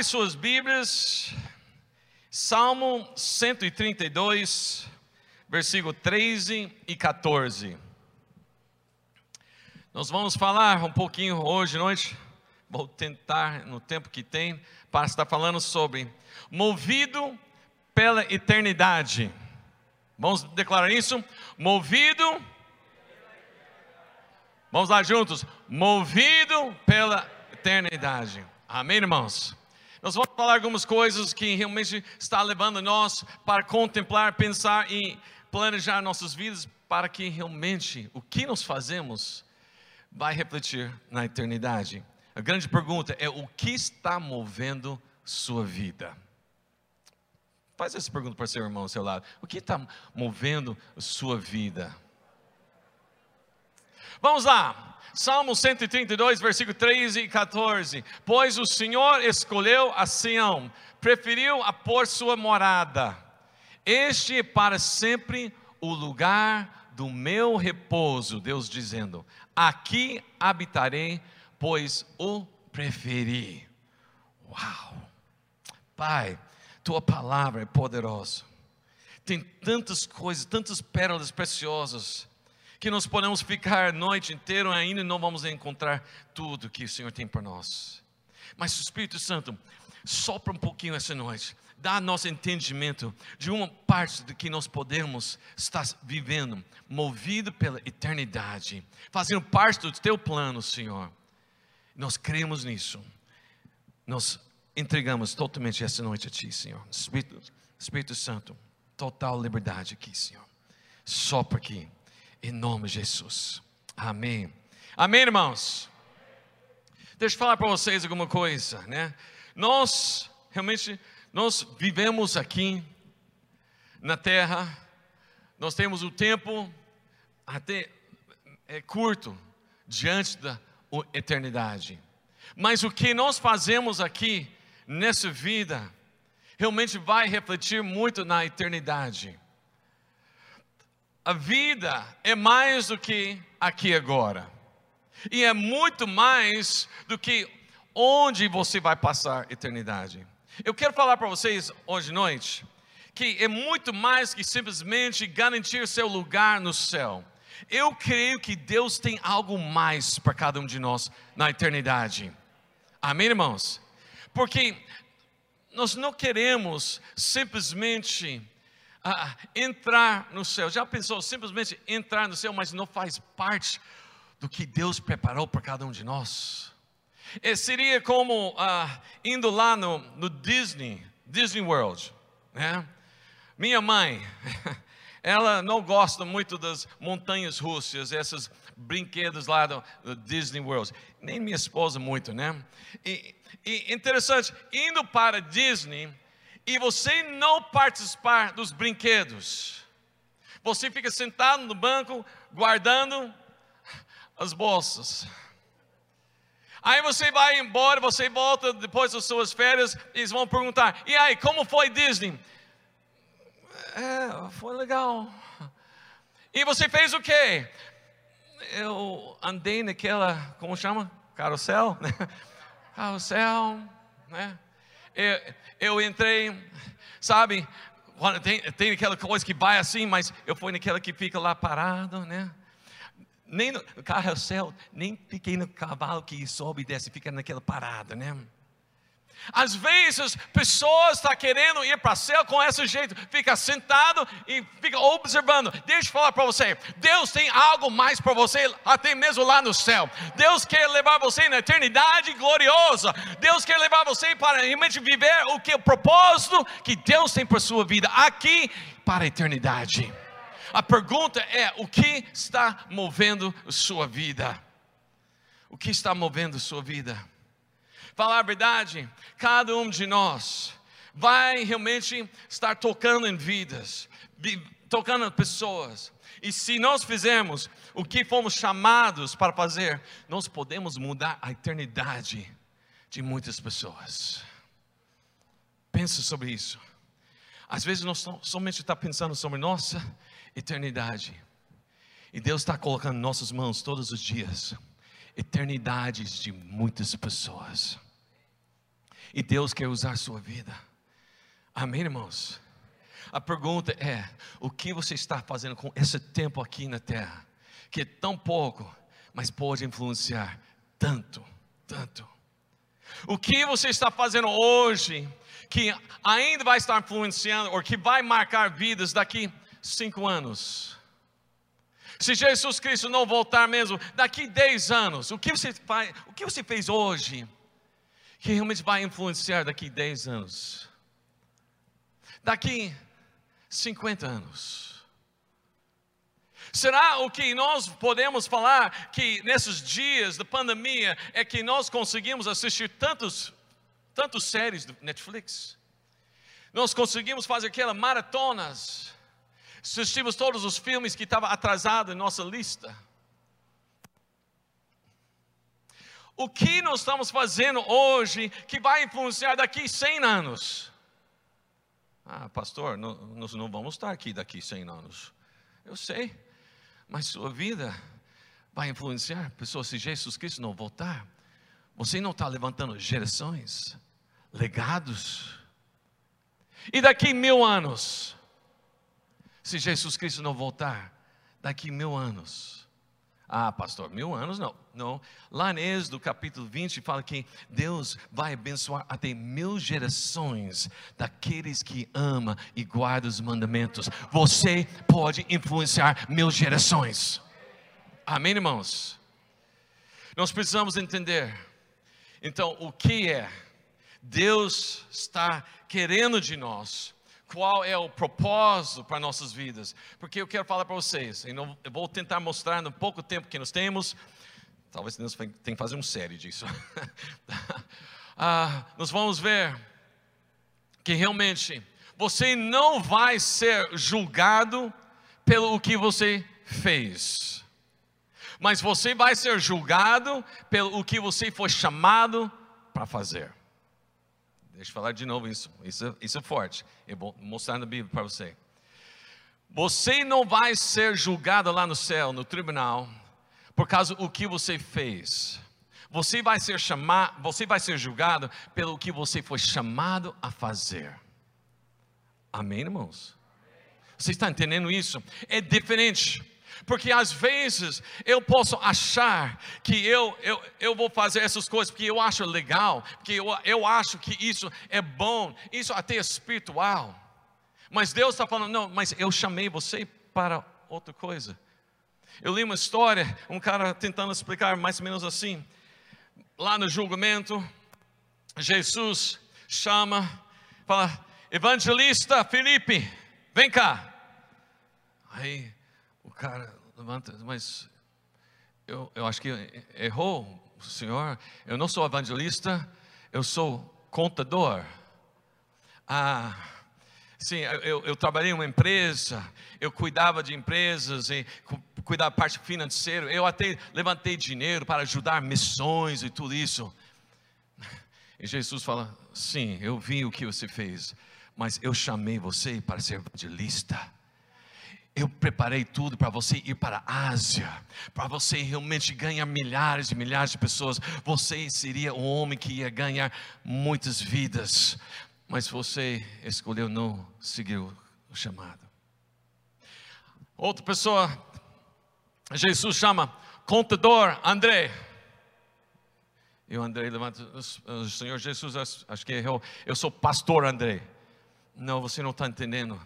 Abre suas Bíblias, Salmo 132, versículo 13 e 14. Nós vamos falar um pouquinho hoje noite, vou tentar no tempo que tem, para estar falando sobre movido pela eternidade. Vamos declarar isso? Movido. Vamos lá juntos. Movido pela eternidade. Amém, irmãos? Nós vamos falar algumas coisas que realmente está levando nós para contemplar, pensar e planejar nossas vidas para que realmente o que nós fazemos vai refletir na eternidade. A grande pergunta é o que está movendo sua vida? Faz essa pergunta para seu irmão ao seu lado. O que está movendo sua vida? Vamos lá. Salmo 132, versículo 13 e 14. Pois o Senhor escolheu a Sião, preferiu a pôr sua morada. Este é para sempre o lugar do meu repouso, Deus dizendo: Aqui habitarei, pois o preferi. Uau! Pai, tua palavra é poderosa. Tem tantas coisas, tantas pérolas preciosas que nós podemos ficar a noite inteira ainda e não vamos encontrar tudo que o Senhor tem para nós. Mas o Espírito Santo sopra um pouquinho essa noite, dá nosso entendimento de uma parte do que nós podemos estar vivendo, movido pela eternidade, fazendo parte do teu plano, Senhor. Nós cremos nisso. Nós entregamos totalmente essa noite a Ti, Senhor. Espírito, Espírito Santo, total liberdade aqui, Senhor. Sopra aqui em nome de Jesus. Amém. Amém, irmãos? Deixa eu falar para vocês alguma coisa, né? Nós, realmente, nós vivemos aqui na terra, nós temos o tempo até é curto diante da eternidade. Mas o que nós fazemos aqui nessa vida realmente vai refletir muito na eternidade a vida é mais do que aqui agora. E é muito mais do que onde você vai passar a eternidade. Eu quero falar para vocês hoje à noite que é muito mais que simplesmente garantir seu lugar no céu. Eu creio que Deus tem algo mais para cada um de nós na eternidade. Amém, irmãos? Porque nós não queremos simplesmente ah, entrar no céu. Já pensou simplesmente entrar no céu, mas não faz parte do que Deus preparou para cada um de nós? E seria como ah, indo lá no, no Disney, Disney World, né? Minha mãe, ela não gosta muito das montanhas russas, esses brinquedos lá do, do Disney World. Nem minha esposa muito, né? E, e interessante, indo para Disney, e você não participar dos brinquedos, você fica sentado no banco guardando as bolsas. Aí você vai embora, você volta depois das suas férias, eles vão perguntar: e aí, como foi Disney? É, foi legal. E você fez o quê? Eu andei naquela, como chama? Carrossel? Carrossel, né? Eu, eu entrei, sabe? Tem, tem aquela coisa que vai assim, mas eu fui naquela que fica lá parado, né? Nem no carrossel, nem fiquei no cavalo que sobe e desce, fica naquela parada, né? Às vezes, pessoas estão tá querendo ir para o céu com esse jeito, fica sentado e fica observando. Deixa eu falar para você: Deus tem algo mais para você, até mesmo lá no céu. Deus quer levar você na eternidade gloriosa. Deus quer levar você para realmente viver o que o propósito que Deus tem para sua vida aqui para a eternidade. A pergunta é: o que está movendo sua vida? O que está movendo sua vida? Falar a verdade, cada um de nós vai realmente estar tocando em vidas, tocando em pessoas. E se nós fizermos o que fomos chamados para fazer, nós podemos mudar a eternidade de muitas pessoas. Pense sobre isso. Às vezes nós somente está pensando sobre nossa eternidade. E Deus está colocando em nossas mãos todos os dias eternidades de muitas pessoas. E Deus quer usar a sua vida. Amém, irmãos? A pergunta é: o que você está fazendo com esse tempo aqui na terra, que é tão pouco, mas pode influenciar tanto, tanto? O que você está fazendo hoje, que ainda vai estar influenciando, ou que vai marcar vidas daqui cinco anos? Se Jesus Cristo não voltar mesmo, daqui dez anos, o que você faz, o que você fez hoje, que realmente vai influenciar daqui dez anos? Daqui 50 anos. Será o que nós podemos falar que nesses dias da pandemia é que nós conseguimos assistir tantos, tantos séries do Netflix? Nós conseguimos fazer aquelas maratonas, assistimos todos os filmes que estavam atrasados em nossa lista. O que nós estamos fazendo hoje que vai influenciar daqui 100 anos? Ah, pastor, nós não vamos estar aqui daqui 100 anos. Eu sei, mas sua vida vai influenciar pessoas. Se Jesus Cristo não voltar, você não está levantando gerações, legados. E daqui mil anos, se Jesus Cristo não voltar, daqui mil anos, ah, pastor, mil anos não. Não. Lá em Êxodo capítulo 20 fala que Deus vai abençoar até mil gerações daqueles que ama e guarda os mandamentos. Você pode influenciar mil gerações. Amém, irmãos? Nós precisamos entender. Então, o que é? Deus está querendo de nós qual é o propósito para nossas vidas. Porque eu quero falar para vocês, eu vou tentar mostrar no pouco tempo que nós temos, talvez nós tenhamos que fazer uma série disso. ah, nós vamos ver que realmente você não vai ser julgado pelo que você fez, mas você vai ser julgado pelo que você foi chamado para fazer. Deixa eu falar de novo isso. Isso, isso é forte. Eu vou mostrar na Bíblia para você. Você não vai ser julgado lá no céu, no tribunal, por causa do que você fez. Você vai ser chamado, você vai ser julgado pelo que você foi chamado a fazer. Amém, irmãos? Você está entendendo isso? É diferente. Porque às vezes eu posso achar que eu, eu, eu vou fazer essas coisas porque eu acho legal, porque eu, eu acho que isso é bom, isso até é espiritual. Mas Deus está falando, não, mas eu chamei você para outra coisa. Eu li uma história, um cara tentando explicar mais ou menos assim. Lá no julgamento, Jesus chama, fala, evangelista Felipe, vem cá. Aí cara levanta, mas eu, eu acho que errou, senhor. Eu não sou evangelista, eu sou contador. Ah, sim, eu, eu trabalhei em uma empresa, eu cuidava de empresas e cuidava da parte financeira. Eu até levantei dinheiro para ajudar missões e tudo isso. E Jesus fala: Sim, eu vi o que você fez, mas eu chamei você para ser evangelista eu preparei tudo para você ir para a Ásia, para você realmente ganhar milhares e milhares de pessoas. Você seria um homem que ia ganhar muitas vidas, mas você escolheu não seguir o chamado. Outra pessoa, Jesus chama contador André. E o André levanta, o Senhor Jesus, acho que errou. Eu sou pastor André. Não, você não está entendendo.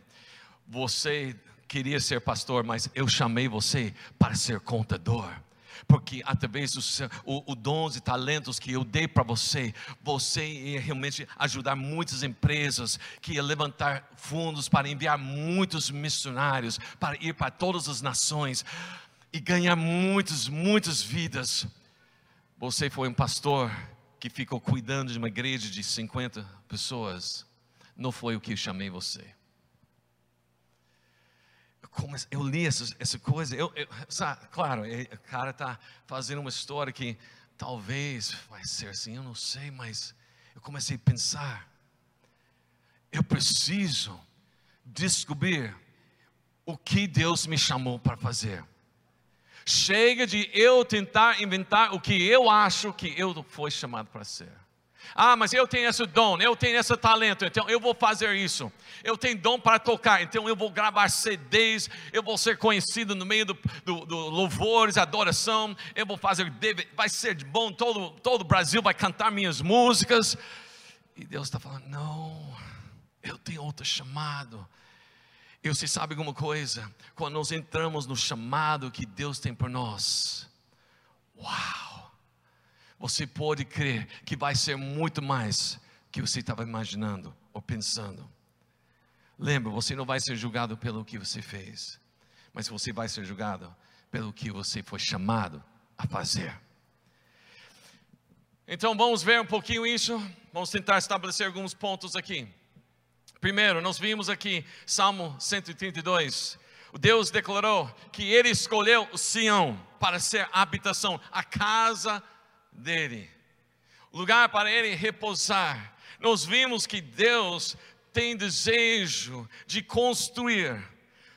Você queria ser pastor, mas eu chamei você para ser contador. Porque através dos o, o dons e talentos que eu dei para você, você ia realmente ajudar muitas empresas, que ia levantar fundos para enviar muitos missionários, para ir para todas as nações e ganhar muitas, muitas vidas. Você foi um pastor que ficou cuidando de uma igreja de 50 pessoas. Não foi o que eu chamei você eu li essa, essa coisa, eu, eu, sabe, claro, o cara está fazendo uma história que talvez vai ser assim, eu não sei, mas eu comecei a pensar, eu preciso descobrir o que Deus me chamou para fazer. Chega de eu tentar inventar o que eu acho que eu fui chamado para ser. Ah, mas eu tenho esse dom, eu tenho esse talento, então eu vou fazer isso. Eu tenho dom para tocar, então eu vou gravar CDs, eu vou ser conhecido no meio do, do, do louvores, adoração, eu vou fazer, vai ser bom, todo, todo o Brasil vai cantar minhas músicas. E Deus está falando: não, eu tenho outro chamado. E você sabe alguma coisa? Quando nós entramos no chamado que Deus tem por nós, uau! Você pode crer que vai ser muito mais que você estava imaginando ou pensando. Lembra, você não vai ser julgado pelo que você fez, mas você vai ser julgado pelo que você foi chamado a fazer. Então vamos ver um pouquinho isso, vamos tentar estabelecer alguns pontos aqui. Primeiro, nós vimos aqui Salmo 132. O Deus declarou que ele escolheu o Sião para ser a habitação, a casa dele, lugar para ele repousar. Nós vimos que Deus tem desejo de construir.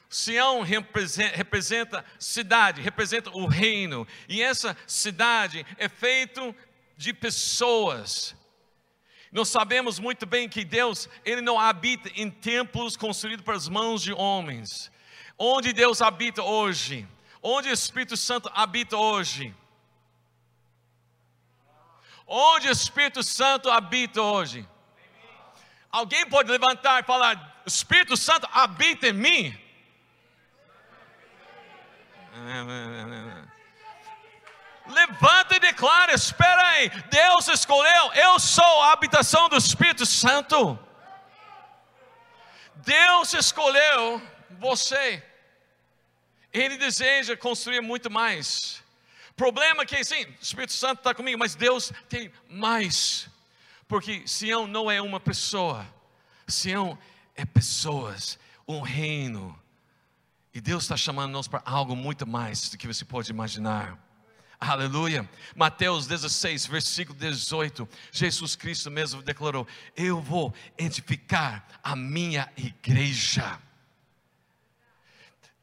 Sião representa, cidade, representa o reino, e essa cidade é feita de pessoas. Nós sabemos muito bem que Deus, Ele não habita em templos construídos pelas mãos de homens. Onde Deus habita hoje? Onde o Espírito Santo habita hoje? Onde o Espírito Santo habita hoje? Alguém pode levantar e falar: o Espírito Santo habita em mim? Levanta e declara: espera aí, Deus escolheu, eu sou a habitação do Espírito Santo. Deus escolheu você, Ele deseja construir muito mais. Problema que sim, o Espírito Santo está comigo, mas Deus tem mais. Porque Sião não é uma pessoa, Sião é pessoas, um reino. E Deus está chamando nós para algo muito mais do que você pode imaginar. Aleluia. Mateus 16, versículo 18. Jesus Cristo mesmo declarou: Eu vou edificar a minha igreja.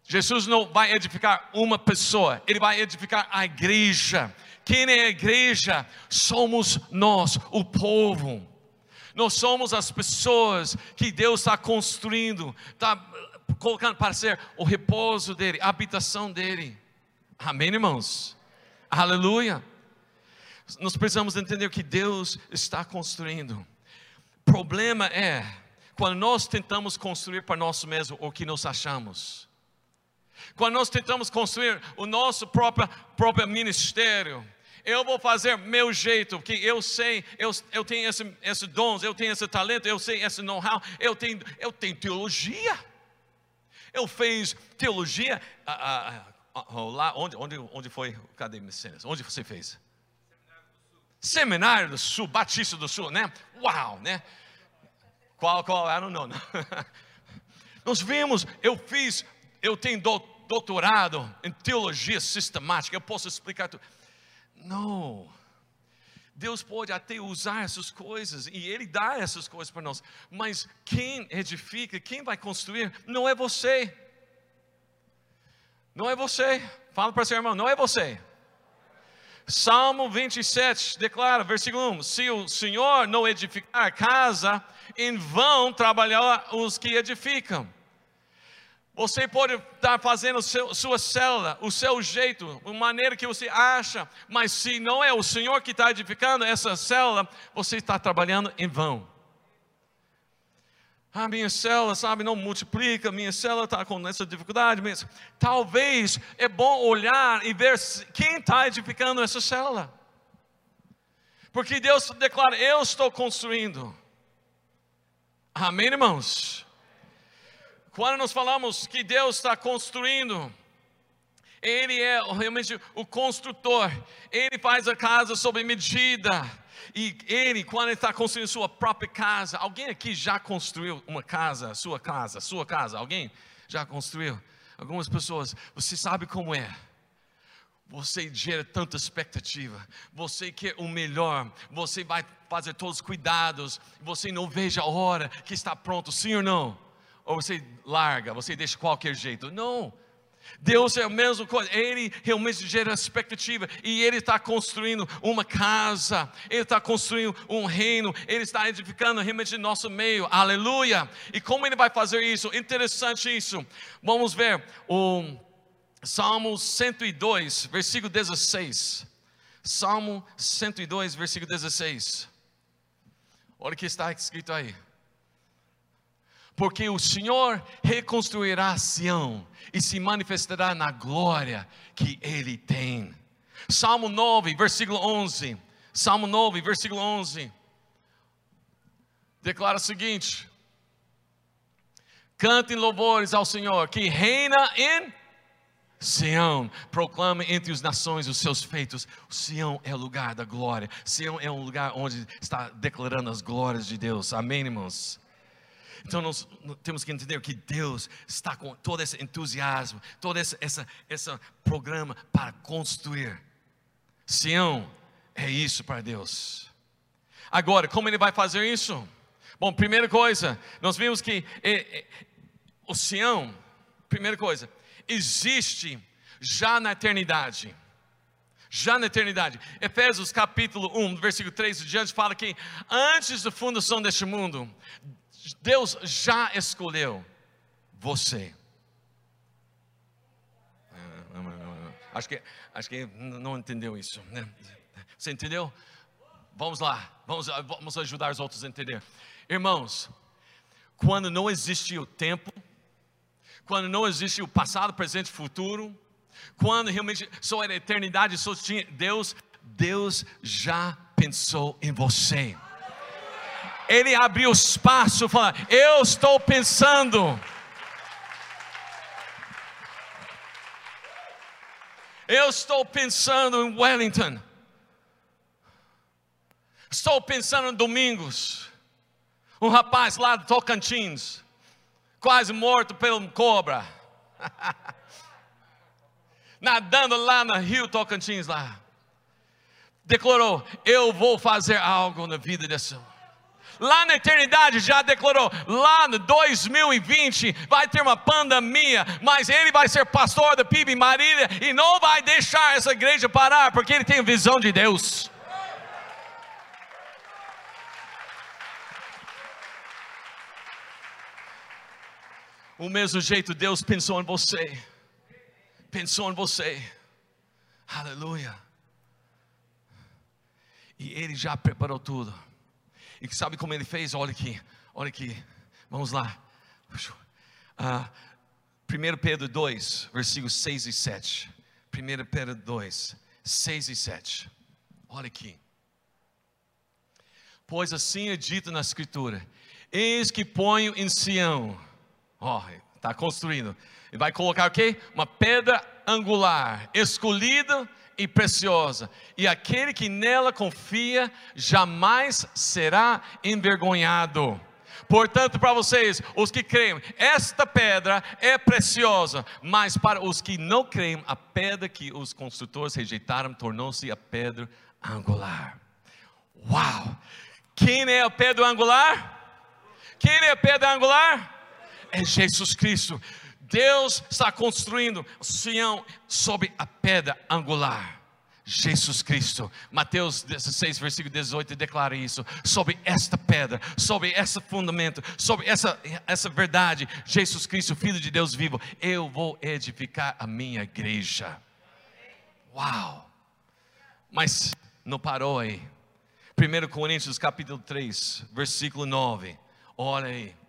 Jesus não vai edificar uma pessoa, ele vai edificar a igreja. Quem é a igreja? Somos nós, o povo. Nós somos as pessoas que Deus está construindo, está colocando para ser o repouso dele, a habitação dele. Amém, irmãos? Aleluia. Nós precisamos entender que Deus está construindo. Problema é quando nós tentamos construir para nós mesmos o que nós achamos. Quando nós tentamos construir o nosso próprio, próprio ministério, eu vou fazer meu jeito, porque eu sei, eu, eu tenho esse, esse dons, eu tenho esse talento, eu sei esse know-how, eu tenho, eu tenho teologia. Eu fiz teologia, ah, ah, ah, lá, onde, onde, onde foi? Cadê Messias? Onde você fez? Seminário do Sul, Batista do Sul, né? Uau, né? Qual, qual? I don't know. Nós vimos, eu fiz, eu tenho doutorado em teologia sistemática, eu posso explicar tudo. Não. Deus pode até usar essas coisas e Ele dá essas coisas para nós, mas quem edifica, quem vai construir, não é você. Não é você. Fala para seu irmão, não é você. Salmo 27 declara, versículo 1: Se o Senhor não edificar casa, em vão trabalhar os que edificam. Você pode estar fazendo seu, sua célula, o seu jeito, a maneira que você acha, mas se não é o Senhor que está edificando essa célula, você está trabalhando em vão. Ah, minha célula, sabe, não multiplica, minha célula está com essa dificuldade. Mas talvez é bom olhar e ver quem está edificando essa célula. Porque Deus declara: Eu estou construindo. Amém, irmãos? Quando nós falamos que Deus está construindo, Ele é realmente o construtor, Ele faz a casa sob medida. E ele, quando ele está construindo sua própria casa, alguém aqui já construiu uma casa, sua casa, sua casa? Alguém já construiu? Algumas pessoas, você sabe como é. Você gera tanta expectativa, você quer o melhor, você vai fazer todos os cuidados, você não veja a hora que está pronto, sim ou não? Ou você larga, você deixa de qualquer jeito. Não. Deus é a mesma coisa, Ele realmente gera expectativa e Ele está construindo uma casa, Ele está construindo um reino, Ele está edificando realmente nosso meio, aleluia. E como Ele vai fazer isso? Interessante isso. Vamos ver o Salmo 102, versículo 16. Salmo 102, versículo 16. Olha o que está escrito aí porque o Senhor reconstruirá Sião e se manifestará na glória que ele tem. Salmo 9, versículo 11. Salmo 9, versículo 11. Declara o seguinte: Cantem louvores ao Senhor, que reina em Sião, proclame entre as nações os seus feitos. Sião é o lugar da glória. Sião é um lugar onde está declarando as glórias de Deus. Amém, irmãos? Então nós temos que entender que Deus está com todo esse entusiasmo, todo esse, essa, esse programa para construir. Sião é isso para Deus. Agora, como ele vai fazer isso? Bom, primeira coisa, nós vimos que é, é, o Sião, primeira coisa, existe já na eternidade. Já na eternidade. Efésios capítulo 1, versículo 3 e diante, fala que antes da fundação deste mundo, Deus já escolheu você. Acho que, acho que não entendeu isso. Né? Você entendeu? Vamos lá, vamos, vamos ajudar os outros a entender. Irmãos, quando não existe o tempo, quando não existe o passado, presente e futuro, quando realmente só era eternidade, só tinha Deus, Deus já pensou em você ele abriu espaço, falando: Eu estou pensando. Eu estou pensando em Wellington. Estou pensando em Domingos. Um rapaz lá do Tocantins, quase morto pelo cobra. Nadando lá no rio Tocantins lá. Declarou: Eu vou fazer algo na vida desse homem lá na eternidade já declarou, lá no 2020 vai ter uma pandemia, mas ele vai ser pastor da PIB Marília e não vai deixar essa igreja parar, porque ele tem visão de Deus. O mesmo jeito Deus pensou em você, pensou em você, aleluia, e Ele já preparou tudo. E sabe como ele fez? Olha aqui, olha aqui. Vamos lá. Uh, 1 Pedro 2, versículos 6 e 7. 1 Pedro 2, 6 e 7. Olha aqui. Pois assim é dito na Escritura: Eis que ponho em Sião, ó, oh, está construindo, e vai colocar o quê? Uma pedra angular, escolhida e preciosa, e aquele que nela confia jamais será envergonhado. Portanto, para vocês, os que creem, esta pedra é preciosa, mas para os que não creem, a pedra que os construtores rejeitaram tornou-se a pedra angular. Uau! Quem é a pedra angular? Quem é a pedra angular? É Jesus Cristo. Deus está construindo Sião sobre a pedra angular. Jesus Cristo, Mateus 16, versículo 18, declara isso: sobre esta pedra, sobre esse fundamento, sobre essa, essa verdade, Jesus Cristo, Filho de Deus vivo, eu vou edificar a minha igreja. Uau! Mas não parou aí. 1 Coríntios capítulo 3, versículo 9, olha aí.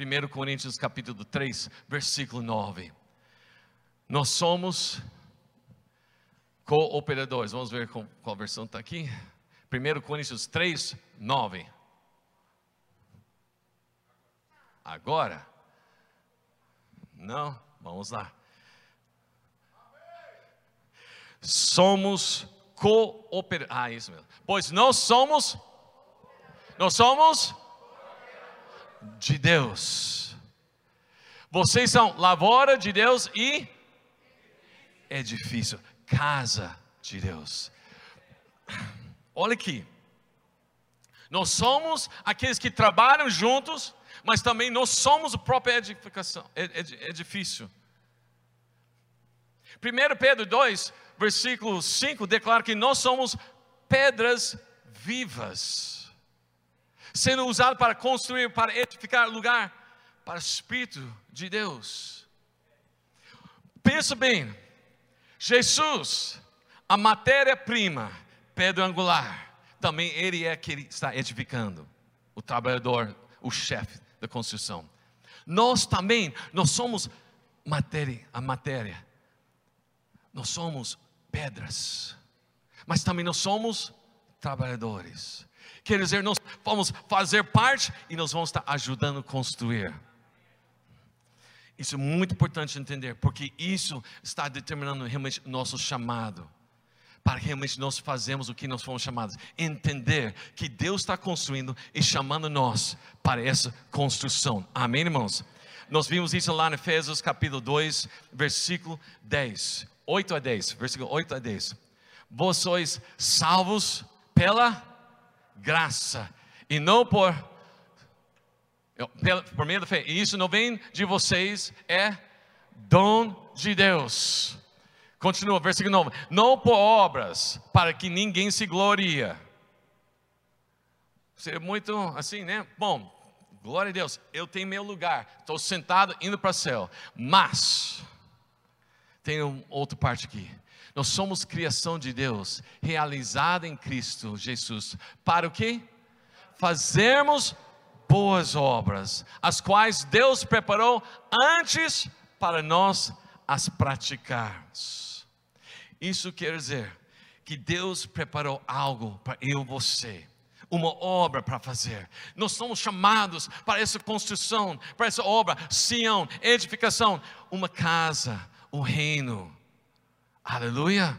1 Coríntios capítulo 3, versículo 9. Nós somos cooperadores. Vamos ver qual versão está aqui. 1 Coríntios 3, 9. Agora? Não? Vamos lá. Somos cooperadores. Ah, isso mesmo. Pois nós somos. Nós somos de Deus. Vocês são lavoura de Deus e edifício, casa de Deus. Olha aqui. Nós somos aqueles que trabalham juntos, mas também nós somos a própria edificação, edifício. 1 Pedro 2, versículo 5, declara que nós somos pedras vivas, sendo usado para construir, para edificar lugar para o Espírito de Deus. Pensa bem, Jesus, a matéria-prima, pedra angular, também ele é que está edificando, o trabalhador, o chefe da construção. Nós também, nós somos matéria, a matéria. Nós somos pedras, mas também nós somos trabalhadores. Quer dizer, nós vamos fazer parte e nós vamos estar ajudando a construir. Isso é muito importante entender, porque isso está determinando realmente nosso chamado. Para realmente nós fazermos o que nós fomos chamados. Entender que Deus está construindo e chamando nós para essa construção. Amém, irmãos? Nós vimos isso lá em Efésios capítulo 2, versículo 10. 8 a 10, versículo 8 a 10. Vós sois salvos pela graça e não por por meio da fé. E isso não vem de vocês, é dom de Deus. Continua, versículo 9: Não por obras, para que ninguém se gloria. Seria muito assim, né? Bom, glória a Deus, eu tenho meu lugar, estou sentado indo para o céu. Mas, tem outra parte aqui. Nós somos criação de Deus, realizada em Cristo Jesus. Para o quê? Fazermos boas obras, as quais Deus preparou antes para nós as praticarmos. Isso quer dizer que Deus preparou algo para eu e você uma obra para fazer. Nós somos chamados para essa construção, para essa obra, Sião, edificação, uma casa, o reino. Aleluia.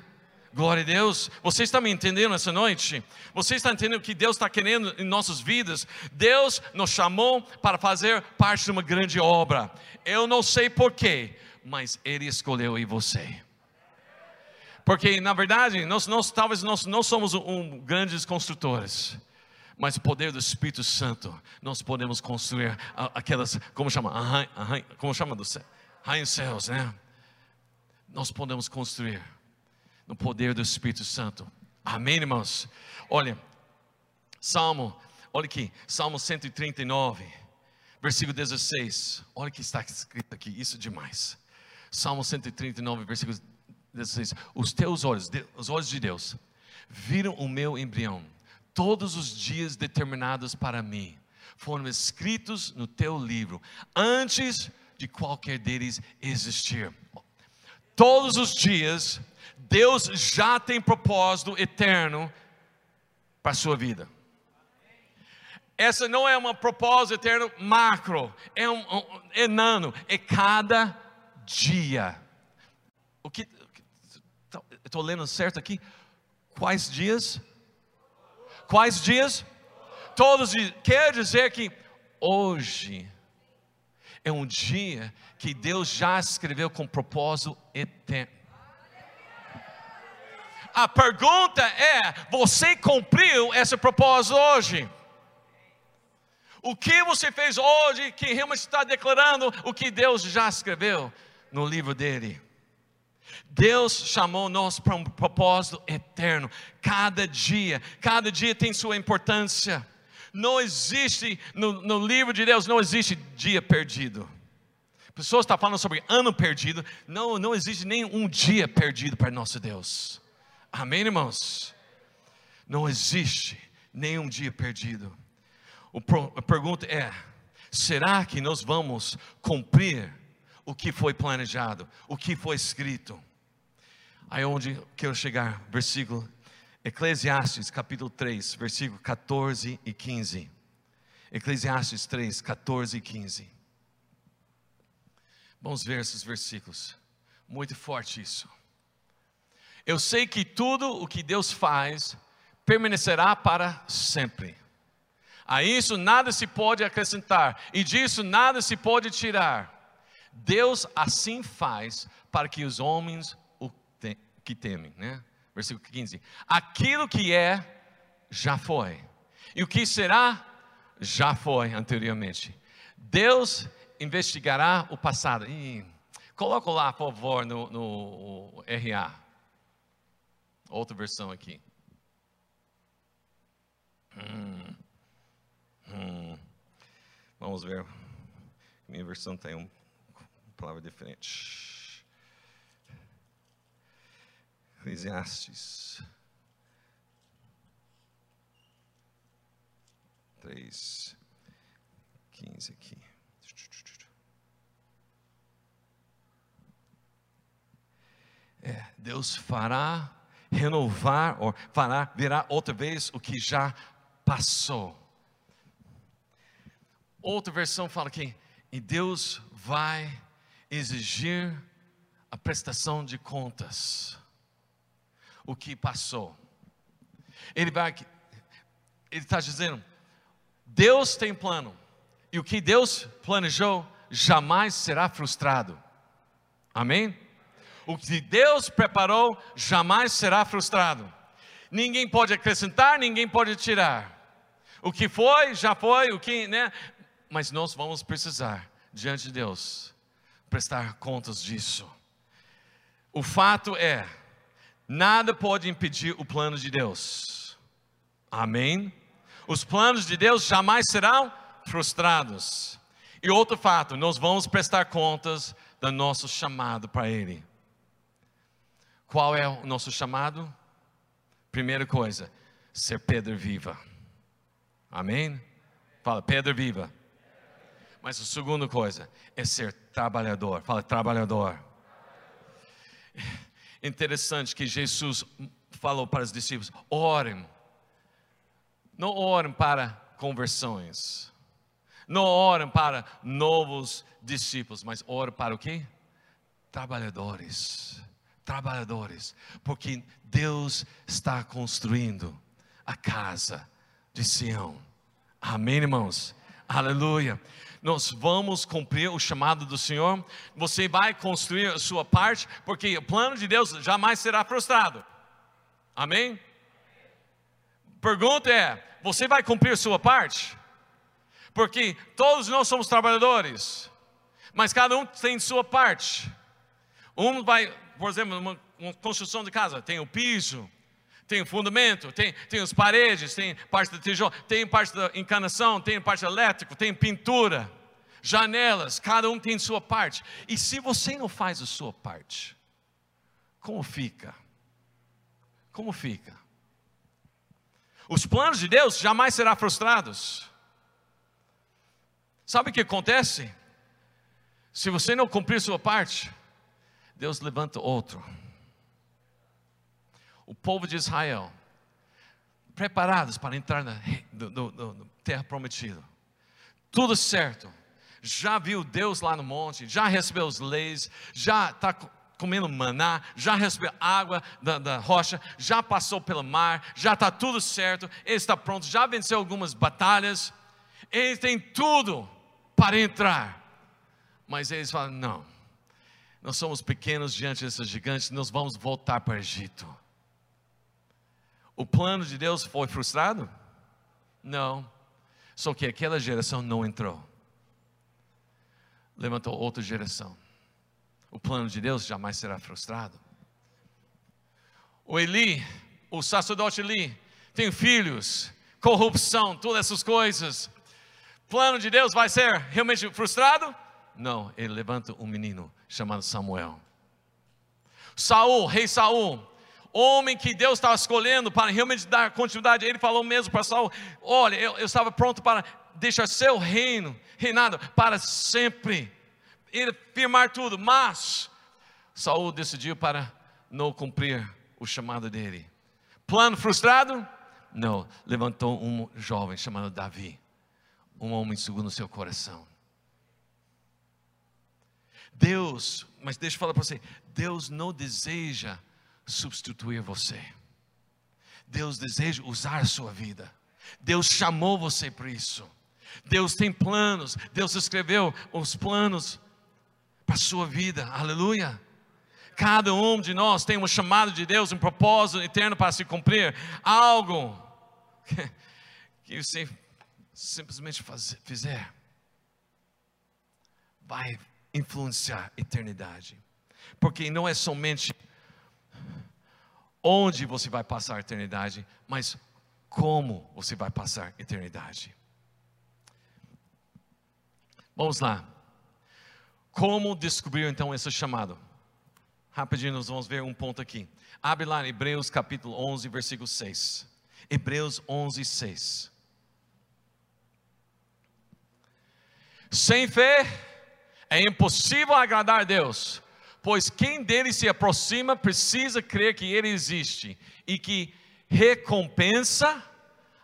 Glória a Deus. Você está me entendendo essa noite? Você está entendendo o que Deus está querendo em nossas vidas? Deus nos chamou para fazer parte de uma grande obra. Eu não sei porquê, mas Ele escolheu em você. Porque na verdade, nós, nós talvez nós não somos um, grandes construtores, mas o poder do Espírito Santo, nós podemos construir aquelas, como chama, como chama do céu, céus, né? Nós podemos construir no poder do Espírito Santo. Amém, irmãos? Olha, Salmo, olha aqui, Salmo 139, versículo 16. Olha o que está escrito aqui, isso é demais. Salmo 139, versículo 16. Os teus olhos, os olhos de Deus, viram o meu embrião, todos os dias determinados para mim, foram escritos no teu livro, antes de qualquer deles existir. Todos os dias Deus já tem propósito eterno para a sua vida. Essa não é uma propósito eterno macro, é um, um enano, é cada dia. O que estou lendo certo aqui? Quais dias? Quais dias? Todos os dias. Quer dizer que hoje é um dia que Deus já escreveu com propósito eterno. A pergunta é: você cumpriu esse propósito hoje? O que você fez hoje que realmente está declarando o que Deus já escreveu no livro dele? Deus chamou nós para um propósito eterno. Cada dia, cada dia tem sua importância. Não existe, no, no livro de Deus, não existe dia perdido. Pessoas estão falando sobre ano perdido. Não, não existe nenhum dia perdido para nosso Deus. Amém, irmãos? Não existe nenhum dia perdido. A pergunta é: será que nós vamos cumprir o que foi planejado, o que foi escrito? Aí onde quero chegar, versículo Eclesiastes capítulo 3, versículo 14 e 15. Eclesiastes 3, 14 e 15. Vamos ver esses versículos. Muito forte isso. Eu sei que tudo o que Deus faz permanecerá para sempre. A isso nada se pode acrescentar, e disso nada se pode tirar. Deus assim faz para que os homens o que temem, né? Versículo 15. Aquilo que é, já foi. E o que será, já foi anteriormente. Deus investigará o passado. Ih, Coloca lá, por favor, no, no RA. Outra versão aqui. Hum, hum. Vamos ver. Minha versão tem uma palavra diferente. Eclesiastes. 3, 15 aqui. É, Deus fará renovar, ou fará, verá outra vez o que já passou. Outra versão fala que, e Deus vai exigir a prestação de contas, o que passou. Ele vai, ele está dizendo, Deus tem plano, e o que Deus planejou jamais será frustrado. Amém? O que Deus preparou jamais será frustrado. Ninguém pode acrescentar, ninguém pode tirar. O que foi, já foi, o que, né? Mas nós vamos precisar, diante de Deus, prestar contas disso. O fato é, nada pode impedir o plano de Deus. Amém? Os planos de Deus jamais serão frustrados. E outro fato, nós vamos prestar contas do nosso chamado para Ele. Qual é o nosso chamado? Primeira coisa, ser pedra viva. Amém? Fala, pedra viva. Mas a segunda coisa é ser trabalhador. Fala, trabalhador. Interessante que Jesus falou para os discípulos: orem. Não orem para conversões. Não orem para novos discípulos, mas orem para o quê? Trabalhadores trabalhadores, porque Deus está construindo a casa de Sião. Amém, irmãos? Aleluia. Nós vamos cumprir o chamado do Senhor. Você vai construir a sua parte, porque o plano de Deus jamais será frustrado. Amém? Pergunta é: você vai cumprir a sua parte? Porque todos nós somos trabalhadores, mas cada um tem sua parte. Um vai por exemplo, uma, uma construção de casa, tem o piso, tem o fundamento, tem, tem as paredes, tem parte da tijolo, tem parte da encanação, tem parte elétrica, tem pintura, janelas, cada um tem sua parte. E se você não faz a sua parte, como fica? Como fica? Os planos de Deus jamais serão frustrados. Sabe o que acontece? Se você não cumprir sua parte, Deus levanta outro. O povo de Israel, preparados para entrar na do, do, do, terra prometida, tudo certo, já viu Deus lá no monte, já recebeu as leis, já está comendo maná, já recebeu água da, da, rocha, já passou pelo mar, já está tudo certo, ele está pronto, já venceu algumas batalhas, ele tem tudo para entrar, mas eles falam: não, nós somos pequenos diante desses gigantes, nós vamos voltar para o Egito. O plano de Deus foi frustrado? Não. Só que aquela geração não entrou. Levantou outra geração. O plano de Deus jamais será frustrado. O Eli, o sacerdote Eli, tem filhos, corrupção, todas essas coisas. O plano de Deus vai ser realmente frustrado? Não, ele levanta um menino chamado Samuel. Saul, rei Saul, homem que Deus estava escolhendo para realmente dar continuidade, ele falou mesmo para Saul: Olha, eu, eu estava pronto para deixar seu reino, reinado para sempre, ele firmar tudo, mas Saul decidiu para não cumprir o chamado dele. Plano frustrado? Não, levantou um jovem chamado Davi, um homem segundo o seu coração. Deus, mas deixa eu falar para você: Deus não deseja substituir você. Deus deseja usar a sua vida. Deus chamou você para isso. Deus tem planos. Deus escreveu os planos para a sua vida. Aleluia. Cada um de nós tem um chamado de Deus, um propósito eterno para se cumprir. Algo que você simplesmente fizer, vai influenciar a eternidade. Porque não é somente onde você vai passar a eternidade, mas como você vai passar a eternidade. Vamos lá. Como descobrir então esse chamado? Rapidinho, nós vamos ver um ponto aqui. Abre lá Hebreus capítulo 11, versículo 6. Hebreus 11, 6. Sem fé é impossível agradar a Deus, pois quem dele se aproxima precisa crer que ele existe e que recompensa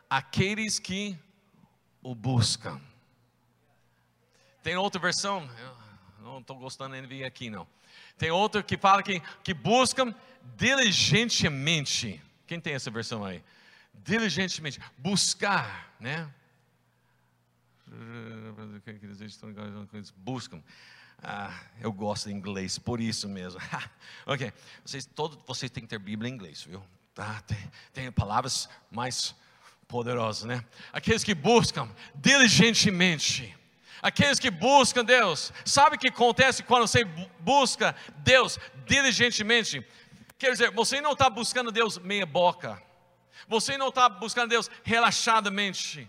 aqueles que o buscam. Tem outra versão, não estou gostando de vir aqui não. Tem outra que fala que, que buscam diligentemente. Quem tem essa versão aí? Diligentemente, buscar, né? Buscam. Ah, eu gosto de inglês, por isso mesmo. ok, vocês, todos vocês têm que ter Bíblia em inglês, viu? Tá, tem, tem palavras mais poderosas, né? Aqueles que buscam diligentemente Aqueles que buscam Deus, sabe o que acontece quando você busca Deus diligentemente? Quer dizer, você não está buscando Deus meia boca, você não está buscando Deus relaxadamente,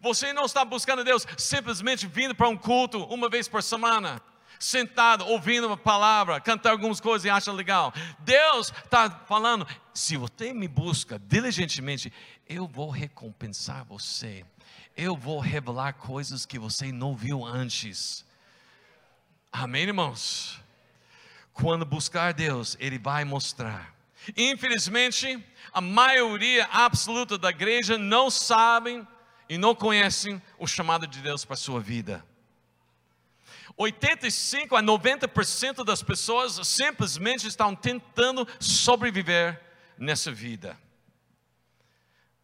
você não está buscando Deus simplesmente vindo para um culto uma vez por semana, sentado, ouvindo uma palavra, cantar algumas coisas e acha legal. Deus está falando: se você me busca diligentemente, eu vou recompensar você eu vou revelar coisas que você não viu antes. Amém, irmãos? Quando buscar Deus, Ele vai mostrar. Infelizmente, a maioria absoluta da igreja não sabem e não conhecem o chamado de Deus para a sua vida. 85 a 90% das pessoas simplesmente estão tentando sobreviver nessa vida.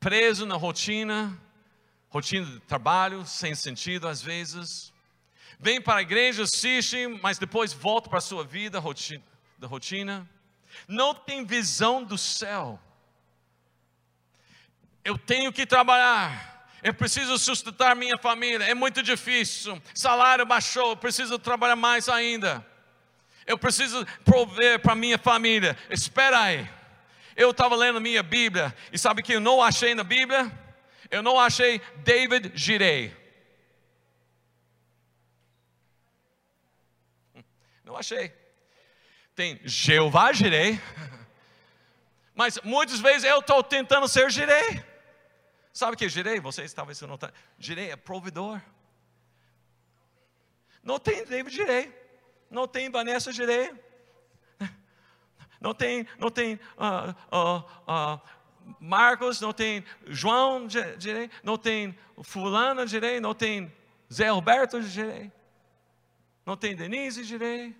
Preso na rotina, rotina de trabalho sem sentido às vezes. Vem para a igreja, assiste, mas depois volta para a sua vida rotina, da rotina. Não tem visão do céu. Eu tenho que trabalhar. Eu preciso sustentar minha família. É muito difícil. Salário baixou. Eu preciso trabalhar mais ainda. Eu preciso prover para minha família. Espera aí. Eu estava lendo minha Bíblia e sabe que eu não achei na Bíblia? Eu não achei David Girei. Não achei. Tem Jeová Girei. Mas muitas vezes eu estou tentando ser Girei. Sabe o que Girei? Vocês talvez não estão. Girei é provedor. Não tem David Girei. Não tem Vanessa Girei. Não tem, não tem uh, uh, uh, Marcos, não tem João direi, não tem fulano direi, não tem Zé Roberto direi, não tem Denise direi.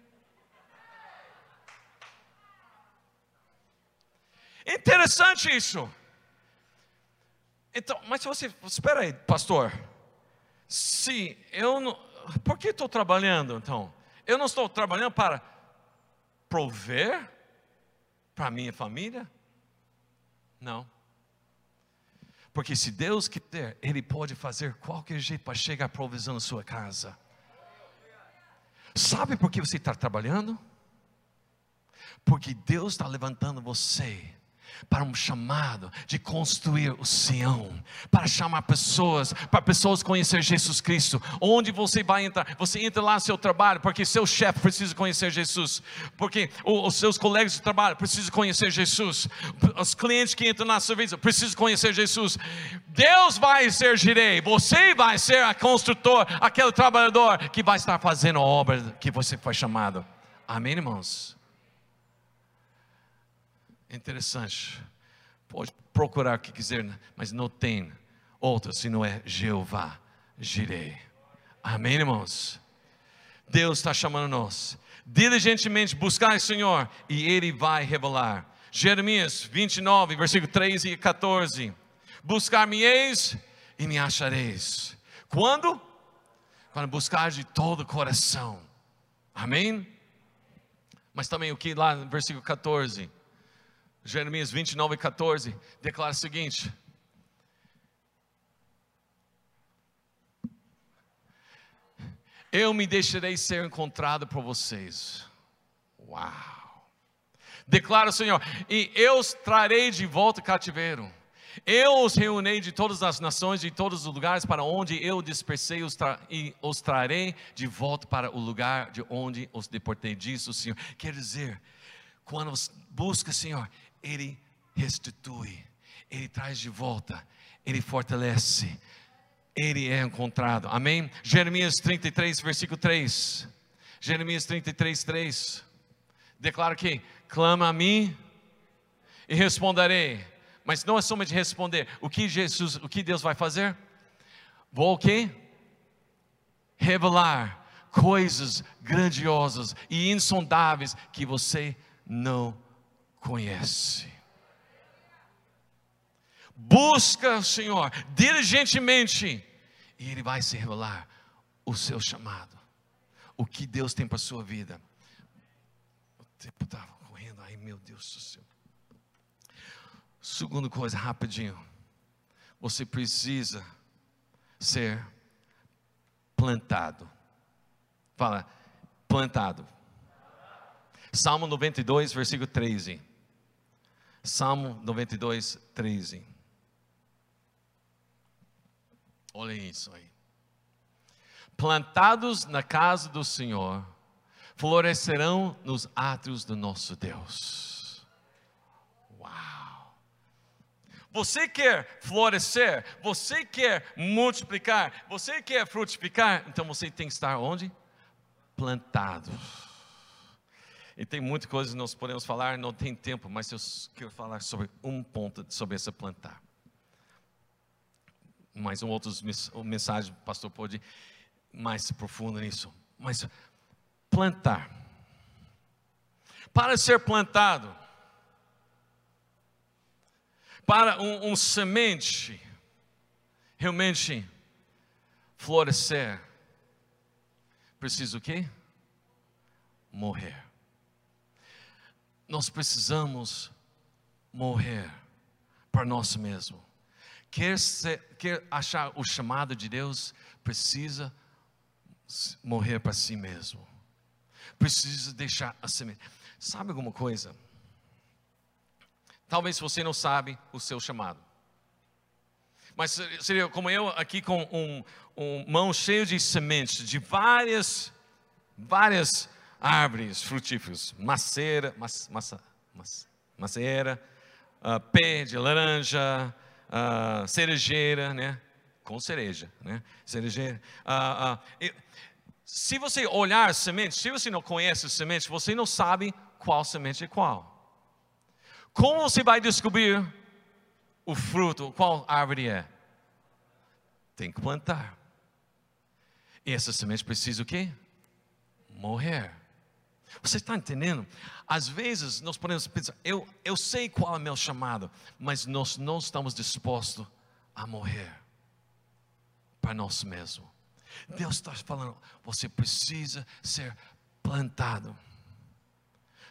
Interessante isso. Então, mas se você, espera aí, pastor, se eu não, por que estou trabalhando então? Eu não estou trabalhando para prover para minha família? Não. Porque se Deus quiser, Ele pode fazer qualquer jeito para chegar a provisão na sua casa. Sabe por que você está trabalhando? Porque Deus está levantando você para um chamado de construir o Sião, para chamar pessoas, para pessoas conhecer Jesus Cristo. Onde você vai entrar? Você entra lá no seu trabalho, porque seu chefe precisa conhecer Jesus, porque os seus colegas de trabalho precisam conhecer Jesus, os clientes que entram na serviço precisam conhecer Jesus. Deus vai ser girei, você vai ser a construtor, aquele trabalhador que vai estar fazendo a obra que você foi chamado. Amém, irmãos? Interessante. Pode procurar o que quiser, mas não tem outro se não é Jeová Jirei. Amém, irmãos? Deus está chamando nós. Diligentemente buscar o Senhor e Ele vai revelar. Jeremias 29, versículo 13 e 14. Buscar-me-eis e me achareis. Quando? Quando buscar de todo o coração. Amém? Mas também o que lá no versículo 14? Jeremias 29, 14, declara o seguinte: eu me deixarei ser encontrado por vocês. Uau! Declara o Senhor, e eu os trarei de volta cativeiro. Eu os reunei de todas as nações, de todos os lugares para onde eu dispersei os tra e os trarei de volta para o lugar de onde os deportei, diz o Senhor. Quer dizer, quando busca o Senhor, Ele restitui, Ele traz de volta, Ele fortalece, Ele é encontrado. Amém? Jeremias 33, versículo 3. Jeremias 33, 3. Declara que clama a mim e responderei mas não é somente responder. O que Jesus, o que Deus vai fazer? Vou o quê? Revelar coisas grandiosas e insondáveis que você não conhece. Busca o Senhor diligentemente e Ele vai se revelar o seu chamado, o que Deus tem para a sua vida. O tempo estava correndo, ai meu Deus do céu. Segunda coisa, rapidinho. Você precisa ser plantado. Fala, plantado. Salmo 92, versículo 13. Salmo 92, 13. Olha isso aí. Plantados na casa do Senhor, florescerão nos átrios do nosso Deus. Você quer florescer, você quer multiplicar, você quer frutificar, então você tem que estar onde? Plantado. E tem muitas coisas que nós podemos falar, não tem tempo, mas eu quero falar sobre um ponto sobre essa plantar. Mais um outro mensagem, o pastor pode ir mais profundo nisso. Mas plantar. Para ser plantado, para um, um semente realmente florescer, precisa o quê? Morrer. Nós precisamos morrer para nós mesmos. Quer, ser, quer achar o chamado de Deus, precisa morrer para si mesmo. Precisa deixar a semente. Sabe alguma coisa? Talvez você não sabe o seu chamado. Mas seria como eu aqui com um, um mão cheio de sementes de várias, várias árvores frutíferas, macera, mac, maça, mac, macieira, uh, pé de laranja, uh, cerejeira, né? Com cereja, né? Cerejeira. Uh, se você olhar sementes, se você não conhece sementes, você não sabe qual semente é qual. Como você vai descobrir o fruto, qual árvore é? Tem que plantar. E essa semente precisa o quê? Morrer. Você está entendendo? Às vezes nós podemos pensar, eu, eu sei qual é o meu chamado, mas nós não estamos dispostos a morrer para nós mesmos. Deus está falando, você precisa ser plantado.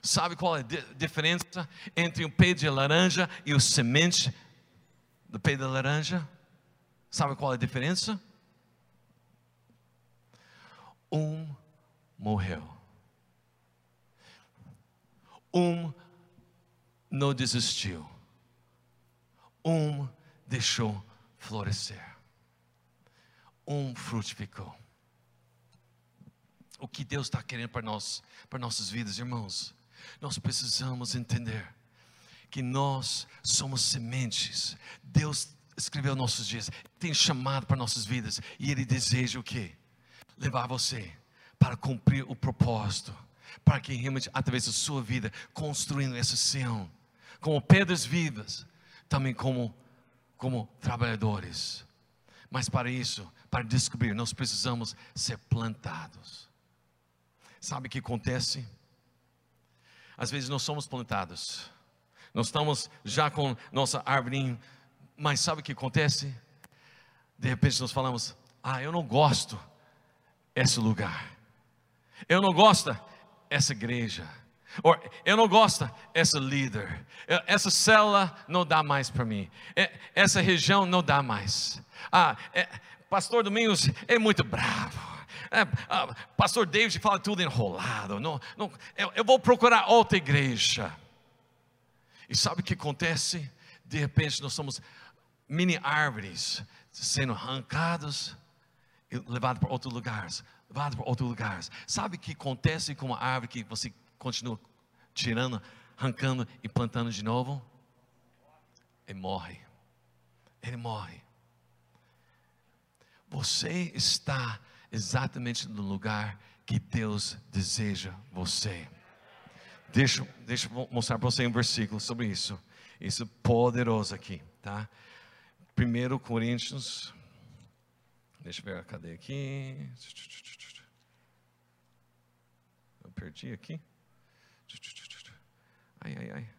Sabe qual é a diferença entre um pé de laranja e o semente do pé de laranja? Sabe qual é a diferença? Um morreu. Um não desistiu. Um deixou florescer. Um frutificou. O que Deus está querendo para nós, para nossas vidas, irmãos? nós precisamos entender que nós somos sementes. Deus escreveu nossos dias, tem chamado para nossas vidas e Ele deseja o que? Levar você para cumprir o propósito, para que realmente através da sua vida construindo essa Sião, como pedras vivas, também como como trabalhadores. Mas para isso, para descobrir, nós precisamos ser plantados. Sabe o que acontece? Às vezes nós somos plantados, nós estamos já com nossa árvore, mas sabe o que acontece? De repente nós falamos: Ah, eu não gosto esse lugar, eu não gosto essa igreja, eu não gosto essa líder, essa célula não dá mais para mim, essa região não dá mais. Ah, é, Pastor Domingos é muito bravo É, ah, Pastor David fala tudo enrolado. Não, não, eu, eu vou procurar outra igreja. E sabe o que acontece? De repente nós somos mini árvores sendo arrancados e levados para outros lugares. Levados para outros lugares. Sabe o que acontece com uma árvore que você continua tirando, arrancando e plantando de novo? Ele morre. Ele morre. Você está exatamente no lugar que Deus deseja você. Deixa, deixa eu mostrar para você um versículo sobre isso. Isso é poderoso aqui, tá? 1 Coríntios, deixa eu ver, cadê aqui? Eu perdi aqui. Ai, ai, ai.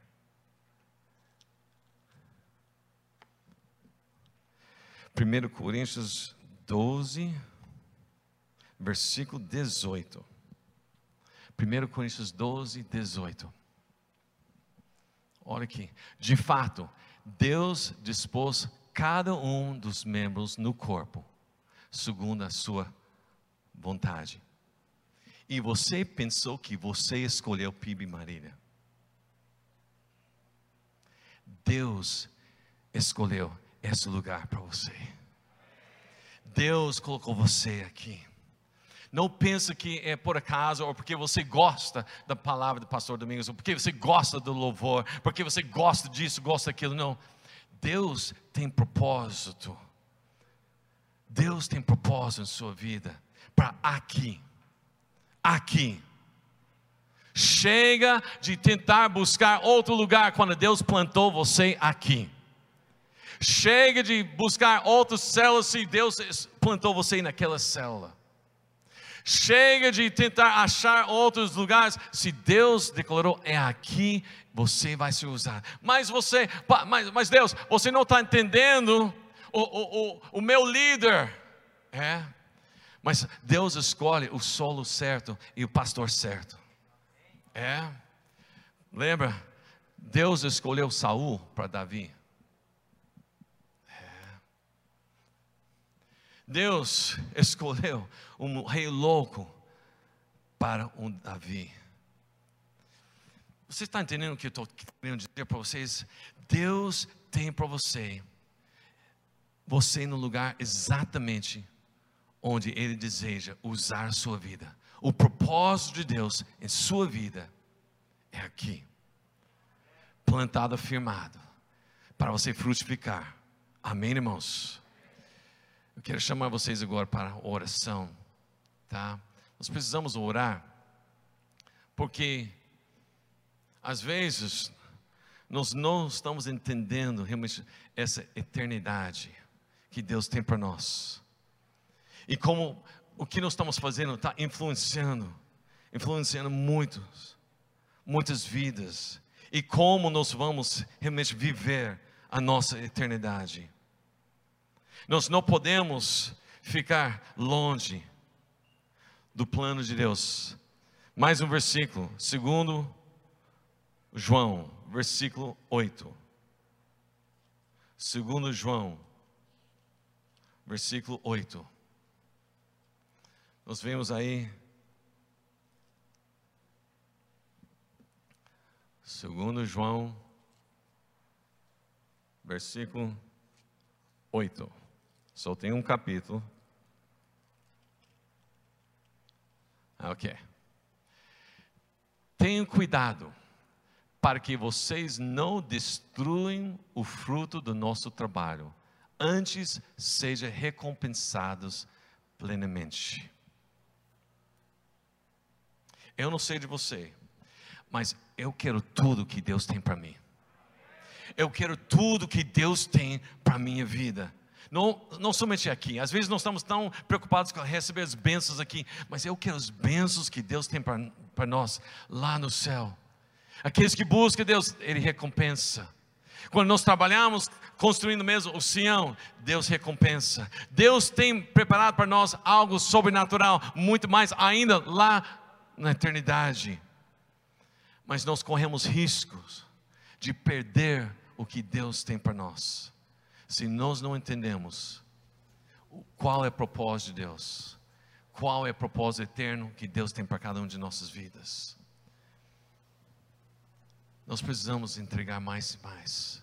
Primeiro Coríntios 12, versículo 18. 1 Coríntios 12, 18. Olha aqui. De fato, Deus dispôs cada um dos membros no corpo, segundo a sua vontade. E você pensou que você escolheu PIB Marília. Deus escolheu esse lugar para você. Deus colocou você aqui. Não pense que é por acaso ou porque você gosta da palavra do pastor Domingos, ou porque você gosta do louvor, porque você gosta disso, gosta daquilo. Não. Deus tem propósito. Deus tem propósito em sua vida para aqui. Aqui. Chega de tentar buscar outro lugar quando Deus plantou você aqui. Chega de buscar outras células se Deus plantou você naquela célula. Chega de tentar achar outros lugares. Se Deus declarou, é aqui, você vai ser usado. Mas você, mas, mas Deus, você não está entendendo o, o, o, o meu líder. É, mas Deus escolhe o solo certo e o pastor certo. É, lembra? Deus escolheu Saul para Davi. Deus escolheu um rei louco para um Davi. Você está entendendo o que eu estou querendo dizer para vocês? Deus tem para você, você no lugar exatamente onde Ele deseja usar a sua vida. O propósito de Deus em sua vida é aqui, plantado, firmado, para você frutificar. Amém, irmãos? Eu quero chamar vocês agora para oração, tá? Nós precisamos orar, porque às vezes nós não estamos entendendo realmente essa eternidade que Deus tem para nós. E como o que nós estamos fazendo está influenciando, influenciando muitos, muitas vidas. E como nós vamos realmente viver a nossa eternidade. Nós não podemos ficar longe do plano de Deus. Mais um versículo, segundo João, versículo 8. Segundo João, versículo 8. Nós vemos aí Segundo João, versículo 8. Só tem um capítulo. Ok. Tenham cuidado para que vocês não destruam o fruto do nosso trabalho, antes sejam recompensados plenamente. Eu não sei de você, mas eu quero tudo que Deus tem para mim. Eu quero tudo que Deus tem para minha vida. Não, não somente aqui, às vezes nós estamos tão preocupados com receber as bênçãos aqui, mas eu quero as bênçãos que Deus tem para nós lá no céu. Aqueles que buscam Deus, Ele recompensa. Quando nós trabalhamos construindo mesmo o Sião, Deus recompensa. Deus tem preparado para nós algo sobrenatural, muito mais ainda lá na eternidade. Mas nós corremos riscos de perder o que Deus tem para nós se nós não entendemos qual é o propósito de Deus, qual é o propósito eterno que Deus tem para cada um de nossas vidas. Nós precisamos entregar mais e mais.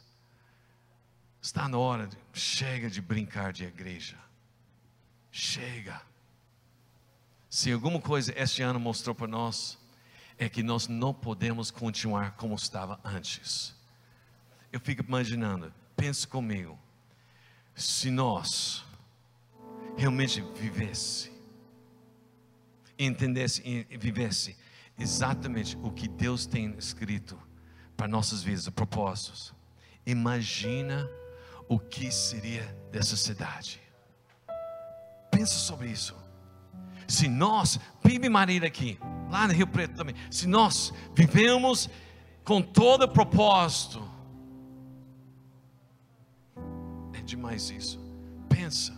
Está na hora, de, chega de brincar de igreja. Chega. Se alguma coisa este ano mostrou para nós, é que nós não podemos continuar como estava antes. Eu fico imaginando, pense comigo, se nós realmente vivesse, entendesse e vivesse exatamente o que Deus tem escrito para nossas vidas, propósitos, imagina o que seria dessa cidade. Pensa sobre isso. Se nós, Bibi Marília aqui, lá no Rio Preto também, se nós vivemos com todo propósito, é demais isso. Pensa.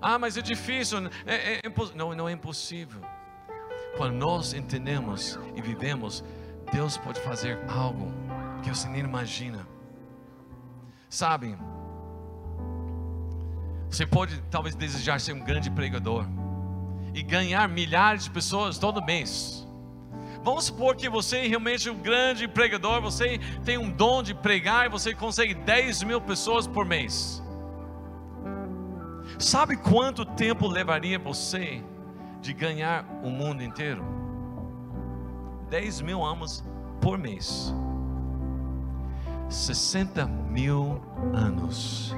Ah, mas é difícil. É, é, é, não, não é impossível. Quando nós entendemos e vivemos, Deus pode fazer algo que você nem imagina. Sabe? Você pode talvez desejar ser um grande pregador e ganhar milhares de pessoas todo mês. Vamos supor que você realmente é um grande pregador, você tem um dom de pregar e você consegue 10 mil pessoas por mês. Sabe quanto tempo levaria você de ganhar o mundo inteiro? 10 mil almas por mês. 60 mil anos.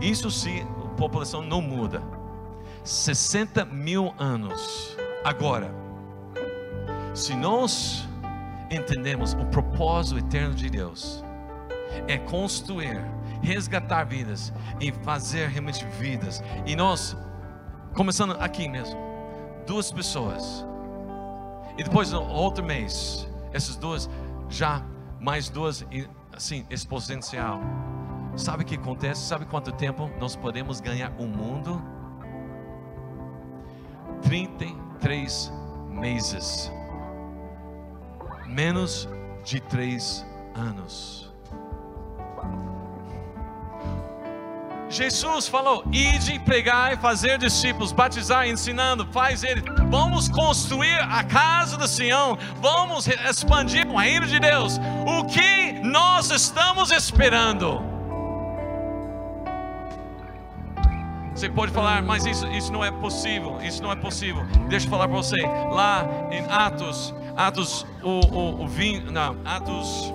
Isso se a população não muda. 60 mil anos. Agora, se nós entendemos o propósito eterno de Deus, é construir, resgatar vidas e fazer realmente vidas. E nós, começando aqui mesmo, duas pessoas, e depois no outro mês, essas duas, já mais duas, assim, exponencial. Sabe o que acontece? Sabe quanto tempo nós podemos ganhar o mundo? 33 meses, menos de três anos. Jesus falou: ide e fazer discípulos, batizar, ensinando, faz ele. Vamos construir a casa do Sião, vamos expandir o reino de Deus. O que nós estamos esperando? Você pode falar, mas isso, isso não é possível, isso não é possível. Deixa eu falar para você, lá em Atos, Atos, o, o, o 20, não, Atos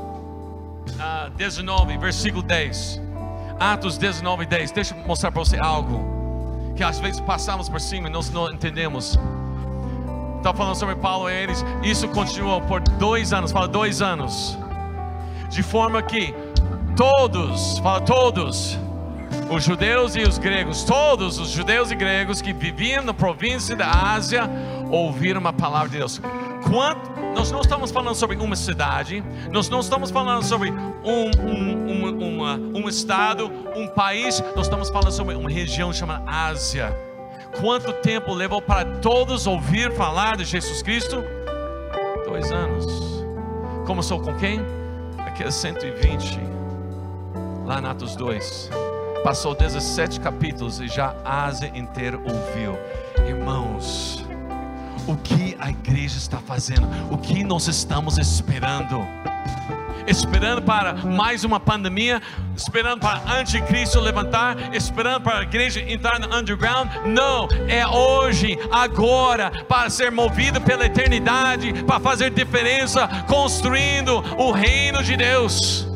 uh, 19, versículo 10. Atos 19, 10. Deixa eu mostrar para você algo que às vezes passamos por cima e nós não entendemos. Está falando sobre Paulo e eles. Isso continuou por dois anos. Fala dois anos. De forma que todos, fala todos, os judeus e os gregos, todos os judeus e gregos que viviam na província da Ásia, ouviram a palavra de Deus. Quanto, nós não estamos falando sobre uma cidade, nós não estamos falando sobre um, um, um, uma, um estado, um país, nós estamos falando sobre uma região chamada Ásia. Quanto tempo levou para todos ouvir falar de Jesus Cristo? Dois anos. Começou com quem? Aqueles 120, lá em Atos 2 Passou 17 capítulos e já a Ásia inteira ouviu. Irmãos, o que a igreja está fazendo? O que nós estamos esperando? Esperando para mais uma pandemia, esperando para anticristo levantar, esperando para a igreja entrar no underground. Não, é hoje, agora, para ser movido pela eternidade, para fazer diferença, construindo o reino de Deus.